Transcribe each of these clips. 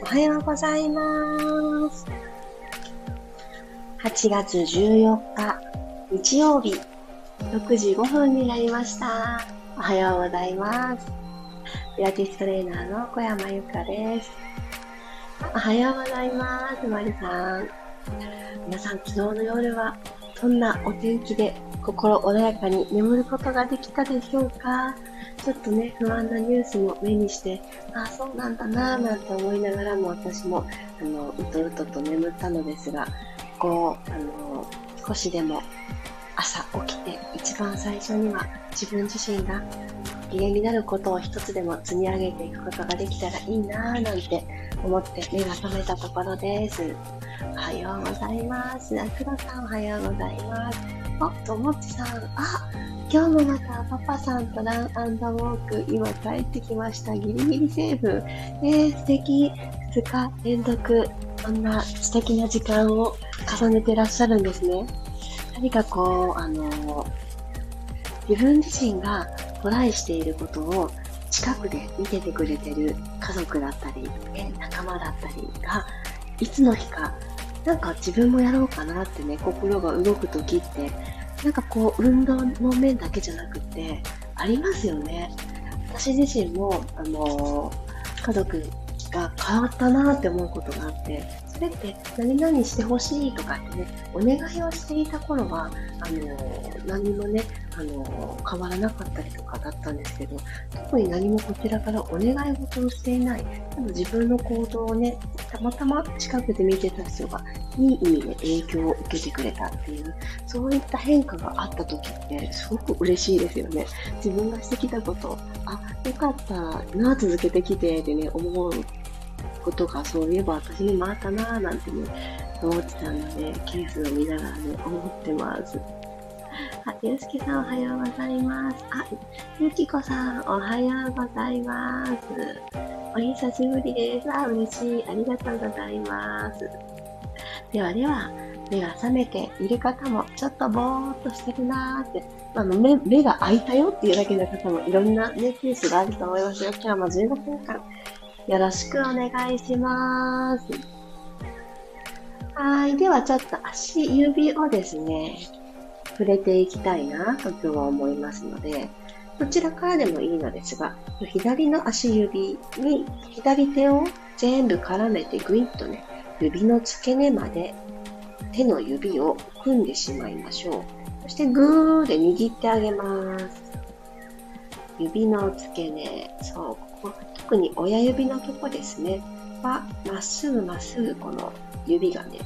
おはようございます。8月14日、日曜日、6時5分になりました。おはようございます。ピラティストレーナーの小山由かです。おはようございます。まりさん。皆さん、昨日の夜はどんなお天気で心穏やかに眠ることができたでしょうか？ちょっとね、不安なニュースも目にして、ああ、そうなんだなぁなんて思いながらも私も、あの、うとうとと眠ったのですが、こう、あの、少しでも朝起きて一番最初には自分自身が機嫌になることを一つでも積み上げていくことができたらいいなぁなんて思って目が覚めたところです。おはようございます。黒さんおはようございます。あ、ともちさん、あ、今日もまたパパさんとランウォーク、今帰ってきました。ギリギリセーフ。えー、素敵。2日連続、こんな素敵な時間を重ねてらっしゃるんですね。何かこう、あの、自分自身がトライしていることを近くで見ててくれてる家族だったり、仲間だったりが、いつの日か、なんか自分もやろうかなってね、心が動く時ってなんかこう、運動の面だけじゃなくて、ありますよね。私自身も、あのー、家族が変わったなって思うことがあって、それって何々してほしいとかってね、お願いをしていた頃は、あのー、何もね、あの変わらなかったりとかだったんですけど、特に何もこちらからお願い事をしていない、でも自分の行動をね、たまたま近くで見てた人が、いい意味で影響を受けてくれたっていう、そういった変化があった時って、すごく嬉しいですよね。自分がしてきたこと、あ、よかったな、続けてきてってね、思うことが、そういえば私にもあったな、なんてね、思ってたので、ケースを見ながらね、思ってます。あ、ゆうすけさんおはようございます。あ、ゆきこさんおはようございます。お久しぶりです。あ、嬉しい。ありがとうございます。ではでは、目が覚めている方も、ちょっとぼーっとしてるなーって、あの目、目が開いたよっていうだけの方もいろんなね、ケースがあると思いますよ。今日も15分間、よろしくお願いします。はい。ではちょっと足指をですね、触れていきたいなと今日は思いますので、どちらからでもいいのですが、左の足指に左手を全部絡めてグイッとね、指の付け根まで手の指を組んでしまいましょう。そしてグーで握ってあげます。指の付け根、そう、ここ、特に親指のとこですね、は、まっすぐまっすぐこの指がね、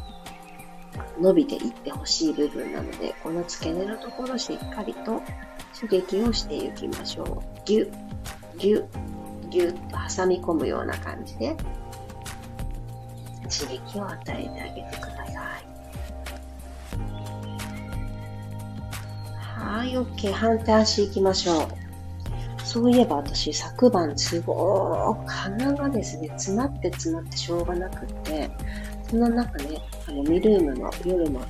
伸びていってほしい部分なので、この付け根のところしっかりと刺激をしていきましょう。ぎゅ、ぎゅ、ぎゅっと挟み込むような感じで、刺激を与えてあげてください。はい、OK。反対足行きましょう。そういえば私、昨晩すごく鼻がですね、詰まって詰まってしょうがなくって、そんな中ね、あの、ミルームの夜の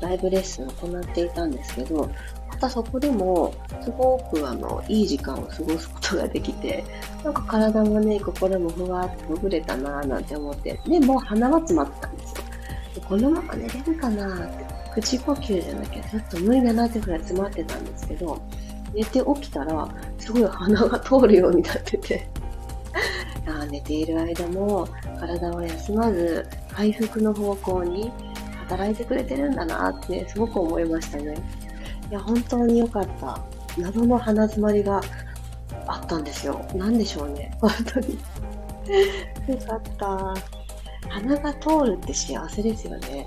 ライブレッスンを行っていたんですけど、またそこでも、すごくあの、いい時間を過ごすことができて、なんか体もね、心もふわっとほぐれたなぁなんて思って、で、もう鼻は詰まったんですよ。でこのまま寝れるかなぁって、口呼吸じゃなきゃちょっと無理だなってくらい詰まってたんですけど、寝て起きたら、すごい鼻が通るようになってて あ寝ている間も体は休まず回復の方向に働いてくれてるんだなって、すごく思いましたね。いや、本当に良かった。謎の鼻詰まりがあったんですよ。なんでしょうね。本当に。よかった。鼻が通るって幸せですよね。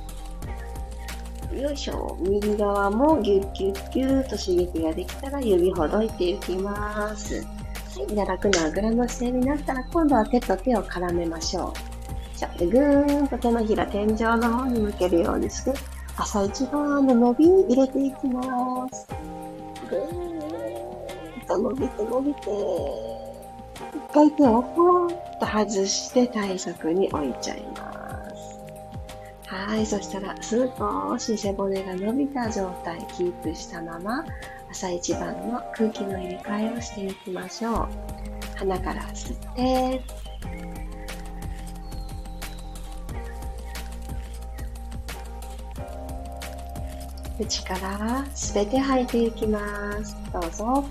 よいしょ。右側もギュッギュッギュッと刺激ができたら指ほどいていきます。はい。で、楽なあぐらの姿勢になったら今度は手と手を絡めましょう。じゃあ、ぐーんと手のひら天井の方に向けるようにして、朝一番の伸びに入れていきます。ぐーんと伸びて伸びて、一回手をポーンと外して体側に置いちゃいます。はい。そしたら、少し背骨が伸びた状態、キープしたまま、朝一番の空気の入れ替えをしていきましょう。鼻から吸って、口からすべて吐いていきます。どうぞ。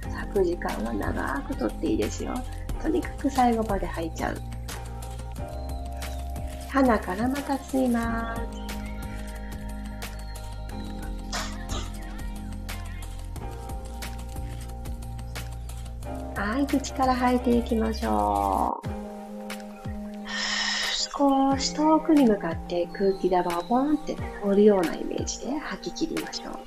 咲く時間は長くとっていいですよ。とにかく最後まで吐いちゃう。鼻からまた吸います。い、口から吐いていきましょう。少し遠くに向かって空気玉をボンって通るようなイメージで吐き切りましょう。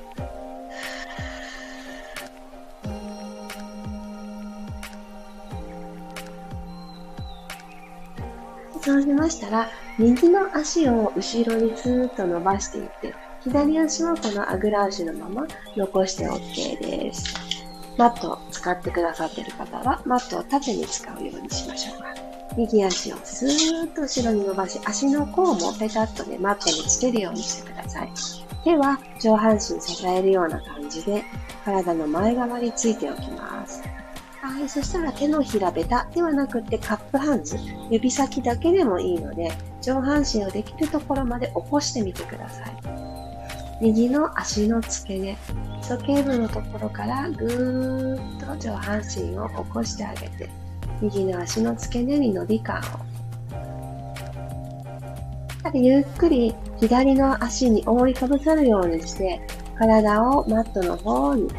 そうしましたら、右の足を後ろにスーッと伸ばしていって、左足はこのあぐら足のまま残して OK です。マット使ってくださっている方は、マットを縦に使うようにしましょうか。右足をスーッと後ろに伸ばし、足の甲もペタッとね、マットにつけるようにしてください。手は上半身支えるような感じで、体の前側についておきます。はい、そしたら手のひらべたではなくてカップハンズ、指先だけでもいいので、上半身をできるところまで起こしてみてください。右の足の付け根、基礎頸部のところからぐーっと上半身を起こしてあげて、右の足の付け根に伸び感を。ゆっくり左の足に覆いかぶさるようにして、体をマットの方に、う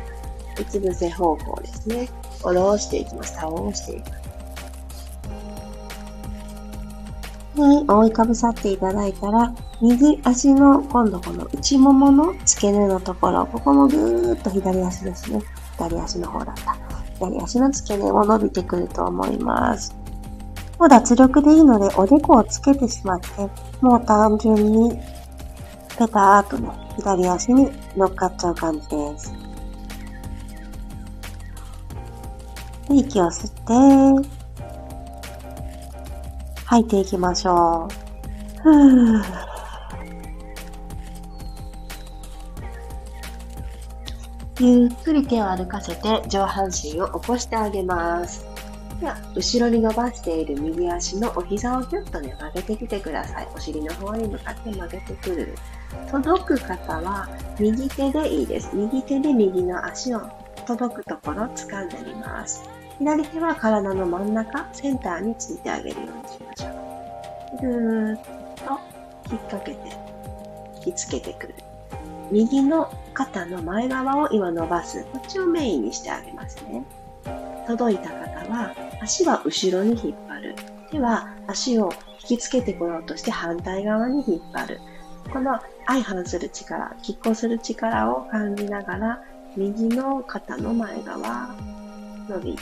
つ伏せ方向ですね。下ろしていきます。倒していきます。覆いかぶさっていただいたら、右足の今度この内ももの付け根のところ、ここもぐーっと左足ですね。左足の方だった。左足の付け根も伸びてくると思います。もう脱力でいいので、おでこをつけてしまって、もう単純にペターっとね、左足に乗っかっちゃう感じです。で息を吸って、吐いていきましょう。ふーゆっくり手を歩かせて上半身を起こしてあげます。では、後ろに伸ばしている右足のお膝をぎゅっとね、曲げてきてください。お尻の方に向かって曲げてくる。届く方は右手でいいです。右手で右の足を届くところを掴んでみます。左手は体の真ん中、センターについてあげるようにしましょう。ぐーっと引っ掛けて、引きつけてくる。右の肩の前側を今伸ばす。こっちをメインにしてあげますね。届いた方は、足は後ろに引っ張る。手は足を引きつけてこようとして反対側に引っ張る。この相反する力、拮抗する力を感じながら、右の肩の前側、伸び、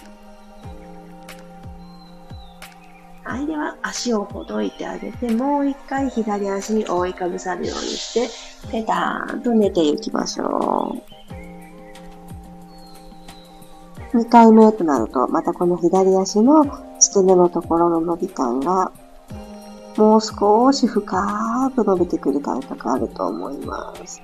はい、では足をほどいてあげて、もう一回左足に覆いかぶさるようにして、ペターンと寝ていきましょう。2回目となると、またこの左足の付け根のところの伸び感が、もう少し深く伸びてくる感覚あると思います。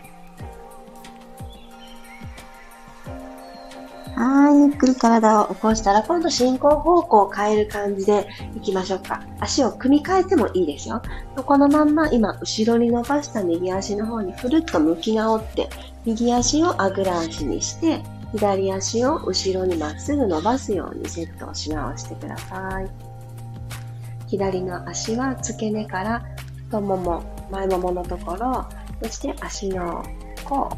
はい、ゆっくり体を起こしたら、今度進行方向を変える感じでいきましょうか。足を組み替えてもいいですよ。このまんま今、後ろに伸ばした右足の方にふるっと向き直って、右足をあぐら足にして、左足を後ろにまっすぐ伸ばすようにセットをし直してください。左の足は付け根から太もも、前もものところ、そして足の甲、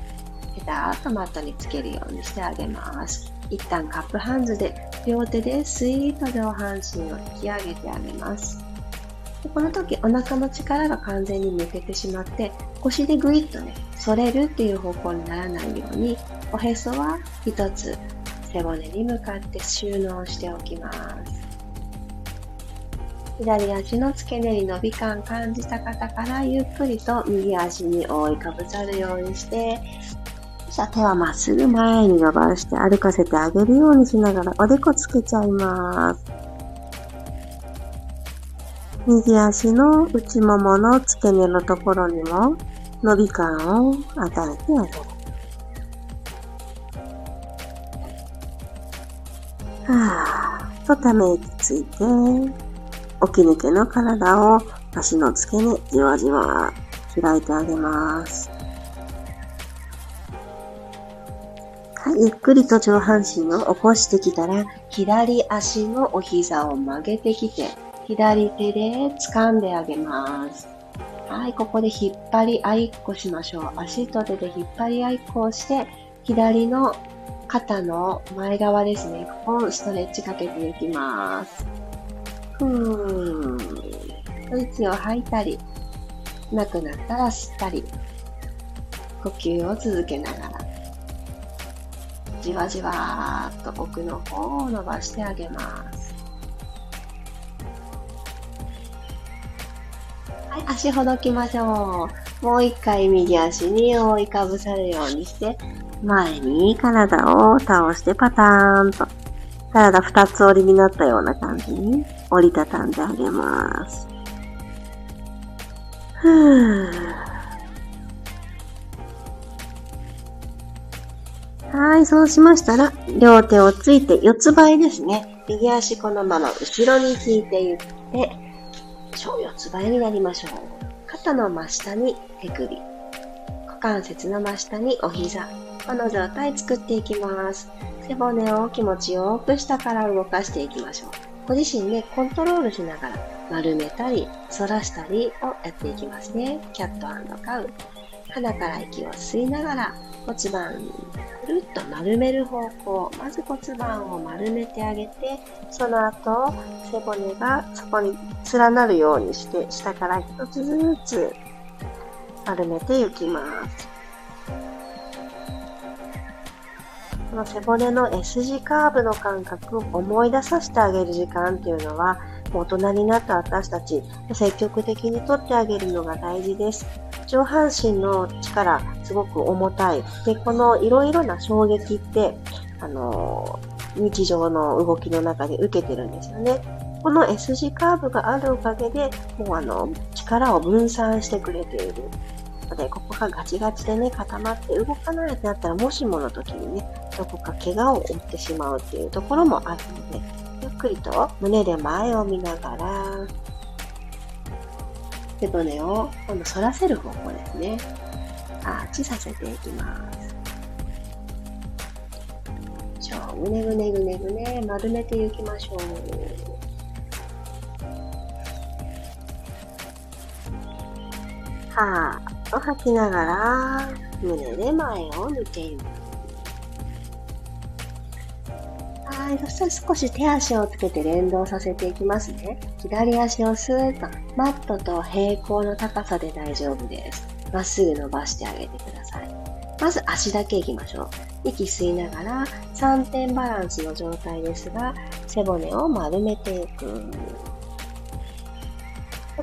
ペターとマットにつけるようにしてあげます。一旦カップハンズで両手でスイート上半身を引き上げてあげます。でこの時お腹の力が完全に抜けてしまって腰でグイッとね、反れるっていう方向にならないようにおへそは一つ背骨に向かって収納しておきます。左足の付け根に伸び感感じた方からゆっくりと右足に覆いかぶさるようにしてじゃあ手はまっすぐ前に伸ばして歩かせてあげるようにしながらおでこつけちゃいます。右足の内ももの付け根のところにも伸び感を与えてあげる。はぁ、とため息ついて、起き抜けの体を足の付け根じわじわ開いてあげます。ゆっくりと上半身を起こしてきたら、左足のお膝を曲げてきて、左手で掴んであげます。はい、ここで引っ張り合いっこしましょう。足と手で引っ張り合いっこをして、左の肩の前側ですね。ここをストレッチかけていきます。ふーん。息を吐いたり、なくなったら吸ったり、呼吸を続けながら、じわじわーっと奥の方を伸ばしてあげます。はい、足ほどきましょう。もう一回右足に覆いかぶさるようにして、前に体を倒してパターンと、体二つ折りになったような感じに折りたたんであげます。ふーはい、そうしましたら、両手をついて四つ倍ですね。右足このまま後ろに引いていって、小四つ倍になりましょう。肩の真下に手首。股関節の真下にお膝。この状態作っていきます。背骨を気持ちよく下から動かしていきましょう。ご自身でコントロールしながら丸めたり反らしたりをやっていきますね。キャットカウ。鼻から息を吸いながら骨盤くるっと丸める方向。まず骨盤を丸めてあげて、その後背骨がそこに連なるようにして下から一つずつ丸めていきます。この背骨の S 字カーブの感覚を思い出させてあげる時間っていうのは、大人になった私たち、積極的にとってあげるのが大事です。上半身の力、すごく重たい。で、このいろいろな衝撃って、あの、日常の動きの中で受けてるんですよね。この S 字カーブがあるおかげで、もうあの、力を分散してくれている。ので、ここがガチガチでね、固まって動かないってなったら、もしもの時にね、どこか怪我を負ってしまうっていうところもあるので、くりと胸で前を見ながら、背骨を今度反らせる方向ですね。アーチさせていきます。ぐねぐねぐねぐね丸めていきましょう。はーっと吐きながら胸で前を見ていく。はい。そしたら少し手足をつけて連動させていきますね。左足をスーッとマットと平行の高さで大丈夫です。まっすぐ伸ばしてあげてください。まず足だけいきましょう。息吸いながら3点バランスの状態ですが、背骨を丸めていく。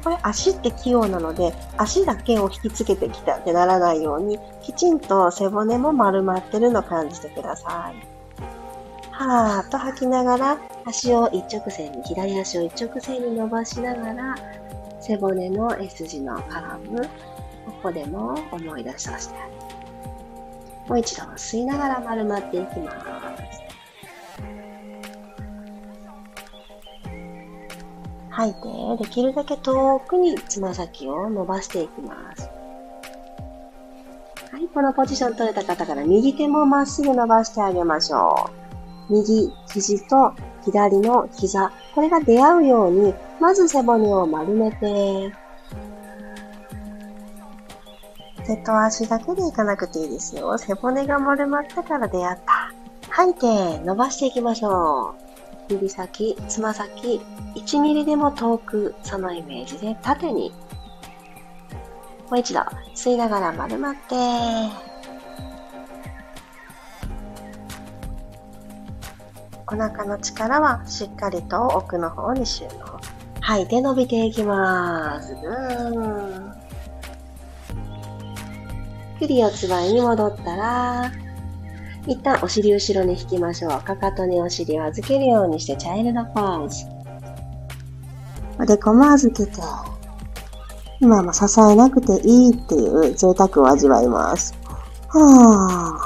これ足って器用なので、足だけを引きつけてきたってならないように、きちんと背骨も丸まってるのを感じてください。はーっと吐きながら、足を一直線に、左足を一直線に伸ばしながら、背骨の S 字のカーブ、ここでも思い出させてあげ。もう一度吸いながら丸まっていきます。吐いて、できるだけ遠くにつま先を伸ばしていきます。はい、このポジション取れた方から右手もまっすぐ伸ばしてあげましょう。右肘と左の膝、これが出会うように、まず背骨を丸めて、手と足だけでいかなくていいですよ。背骨が丸まったから出会った。吐いて伸ばしていきましょう。指先、つま先、1ミリでも遠く、そのイメージで縦に。もう一度、吸いながら丸まって、お腹の力はしっかりと奥の方に収納。吐いて伸びていきます。ぐーん。クリ四つ倍に戻ったら、一旦お尻後ろに引きましょう。かかとにお尻を預けるようにしてチャイルドポーズ。おでこも預けて、今も支えなくていいっていう贅沢を味わいます。はぁ。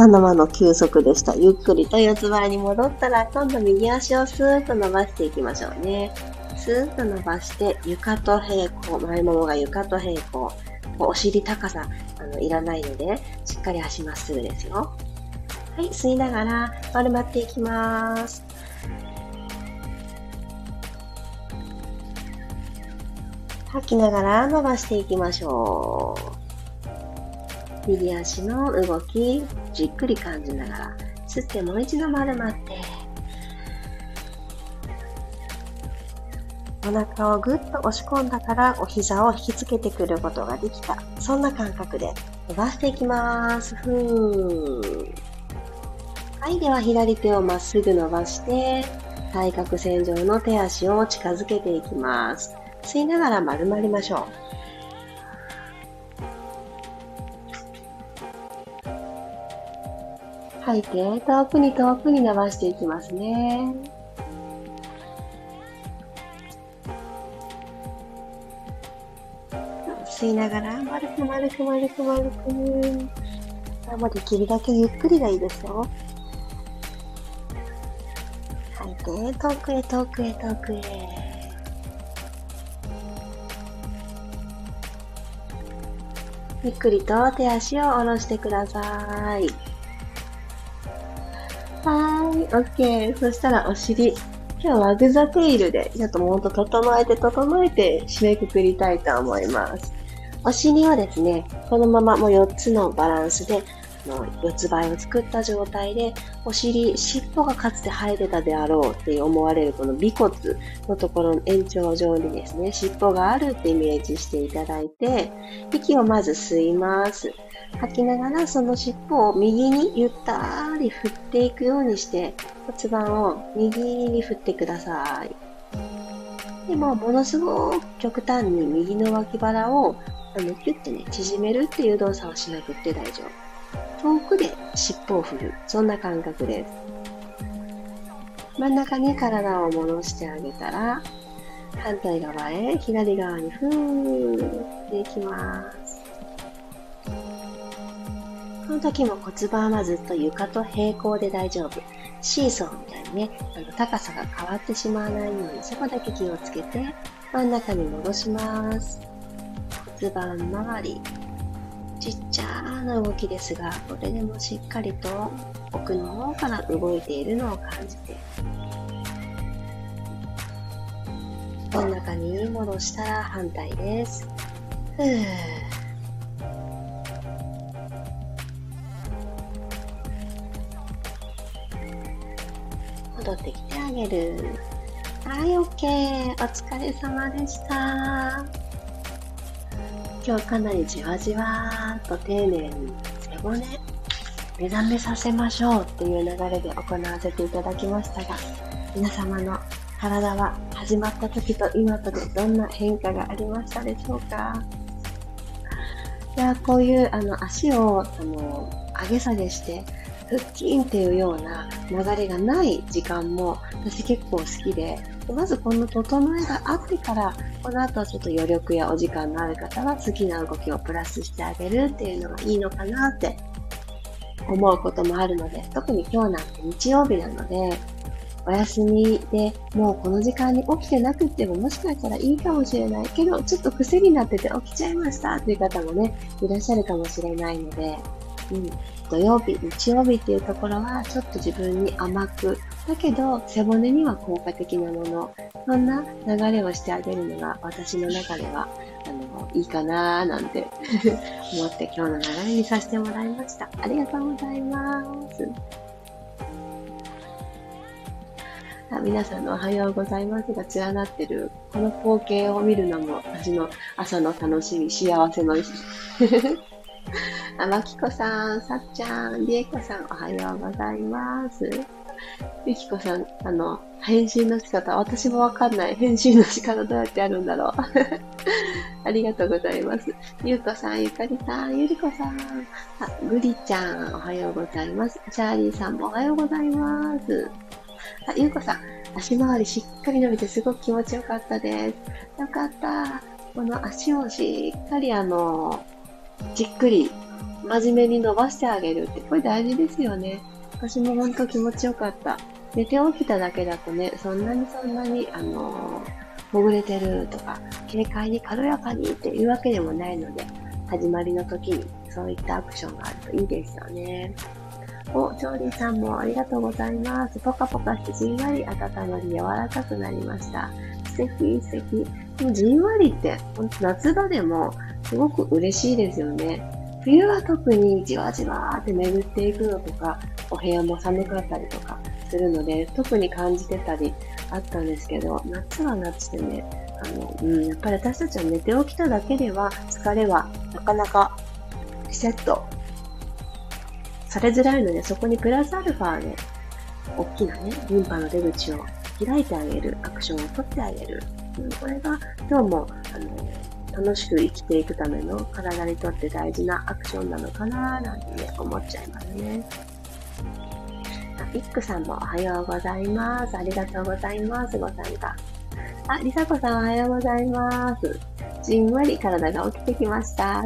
では、つかの間の休息でした。ゆっくりと四つ腹に戻ったら、今度右足をスーッと伸ばしていきましょうね。スーッと伸ばして、床と平行、前ももが床と平行。お尻高さ、あの、いらないので、しっかり足まっすぐですよ。はい、吸いながら丸まっていきます。吐きながら伸ばしていきましょう。右足の動き、じっくり感じながら、吸ってもう一度丸まって、お腹をぐっと押し込んだからお膝を引きつけてくることができた。そんな感覚で伸ばしていきます。ふー。はい、では左手をまっすぐ伸ばして、対角線上の手足を近づけていきます。吸いながら丸まりましょう。吐いて、遠くに遠くに伸ばしていきますね。吸いながら、丸く丸く丸く丸く。もうできるだけゆっくりがいいですよ。吐いて、遠くへ遠くへ遠くへ。ゆっくりと手足を下ろしてください。OK。そしたらお尻。今日はグザテイルで、ちょっともっと整えて整えて締めくくりたいと思います。お尻はですね、このままもう4つのバランスでの四つ倍を作った状態で、お尻、尻尾がかつて生えてたであろうって思われるこの尾骨のところの延長上にですね、尻尾があるってイメージしていただいて、息をまず吸います。吐きながらその尻尾を右にゆったり振っていくようにして骨盤を右に振ってください。でも、ものすごく極端に右の脇腹をあのキュッてね、縮めるっていう動作をしなくて大丈夫。遠くで尻尾を振る。そんな感覚です。真ん中に体を戻してあげたら、反対側へ、左側にふーっていきます。この時も骨盤はずっと床と平行で大丈夫。シーソーみたいにね、あの高さが変わってしまわないように、そこだけ気をつけて、真ん中に戻します。骨盤周り、ちっちゃな動きですが、これでもしっかりと奥の方から動いているのを感じて、真ん中に戻したら反対です。ふー戻ってきてあげる。はい、OK。お疲れ様でした。今日かなりじわじわと丁寧に背骨目覚めさせましょうっていう流れで行わせていただきましたが皆様の体は始まった時と今とでどんな変化がありましたでしょうか？いやこういうあの足をあの上げ下げして腹筋っていうような流れがない時間も私結構好きでまずこの整えがあってからこの後はちょっと余力やお時間のある方は好きな動きをプラスしてあげるっていうのがいいのかなって思うこともあるので、特に今日なんて日曜日なので、お休みでもうこの時間に起きてなくてももしかしたらいいかもしれないけど、ちょっと癖になってて起きちゃいましたっていう方もね、いらっしゃるかもしれないので、うん、土曜日、日曜日っていうところはちょっと自分に甘く、だけど背骨には効果的なもの、そんな流れをしてあげるのが私の中では、あの、いいかなーなんて思って今日の流れにさせてもらいました。ありがとうございますあ。皆さんのおはようございますが連なってる、この光景を見るのも私の朝の楽しみ、幸せの あ、まきこさん、さっちゃん、りえこさん、おはようございます。ゆきこさん、あの、返信の仕方、私もわかんない。返信の仕方どうやってやるんだろう。ありがとうございます。ゆうこさん、ゆかりさん、ゆりこさん。あ、ぐりちゃん、おはようございます。チャーリーさんもおはようございます。あ、ゆうこさん、足回りしっかり伸びてすごく気持ちよかったです。よかった。この足をしっかりあの、じっくり真面目に伸ばしてあげるって、これ大事ですよね。私も本当気持ちよかった。寝て起きただけだとね、そんなにそんなに、あのほぐれてるとか、軽快に軽やかにっていうわけでもないので、始まりの時にそういったアクションがあるといいですよね。お、調理さんもありがとうございます。ポカポカしてじんわり温まり柔らかくなりました。素敵、素敵。でもじんわりって、ほんと夏場でもすごく嬉しいですよね。冬は特にじわじわーって巡っていくのとか、お部屋も寒かったりとかするので、特に感じてたりあったんですけど、夏は夏でね、あの、うん、やっぱり私たちは寝て起きただけでは疲れはなかなかリセットされづらいので、そこにプラスアルファで、大きなね、リンパの出口を開いてあげる、アクションを取ってあげる。うん、これが、今日も、あの、楽しく生きていくための体にとって大事なアクションなのかななんて、思っちゃいますね。あ、イックさんもおはようございます。ありがとうございます。ご参加。あ、りさこさんおはようございます。じんわり体が起きてきました。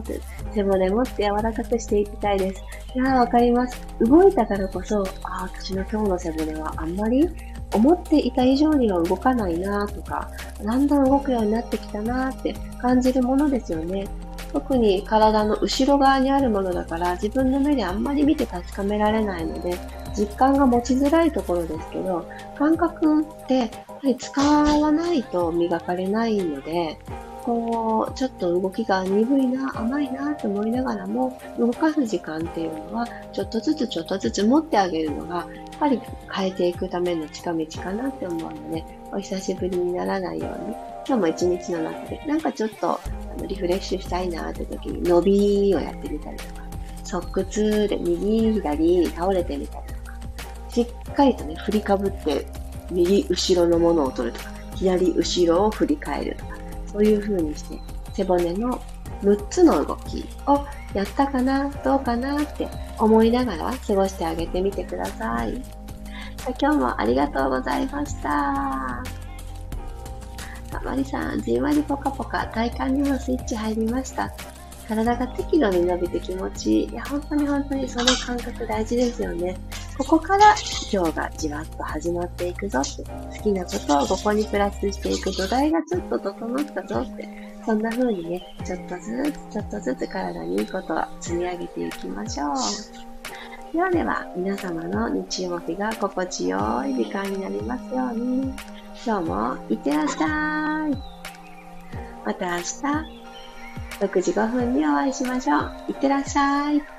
背骨もって柔らかくしていきたいです。いやー、わかります。動いたからこそ、あ私の今日の背骨はあんまり思っていた以上には動かないなとか、だんだん動くようになってきたなって感じるものですよね。特に体の後ろ側にあるものだから自分の目であんまり見て確かめられないので実感が持ちづらいところですけど感覚ってやっぱり使わないと磨かれないのでこう、ちょっと動きが鈍いな、甘いなと思いながらも、動かす時間っていうのは、ちょっとずつちょっとずつ持ってあげるのが、やっぱり変えていくための近道かなって思うので、お久しぶりにならないように、今日も一日の中で、なんかちょっとあのリフレッシュしたいなって時に、伸びをやってみたりとか、側屈で右、左に倒れてみたりとか、しっかりとね、振りかぶって、右後ろのものを取るとか、左後ろを振り返るとか、そういう風にして背骨の6つの動きをやったかなどうかなって思いながら過ごしてあげてみてください。今日もありがとうございました。マリさん、じんわりぽかぽか体幹にもスイッチ入りました。体が適度に伸びて気持ちいい。いや、本当に本当にその感覚大事ですよね。ここから今日がじわっと始まっていくぞって、好きなことをここにプラスしていく土台がちょっと整ったぞって、そんな風にね、ちょっとずつちょっとずつ体にいいことを積み上げていきましょう。ではでは、皆様の日曜日が心地よい時間になりますように、今日もいってらっしゃい。また明日、6時5分にお会いしましょう。いってらっしゃい。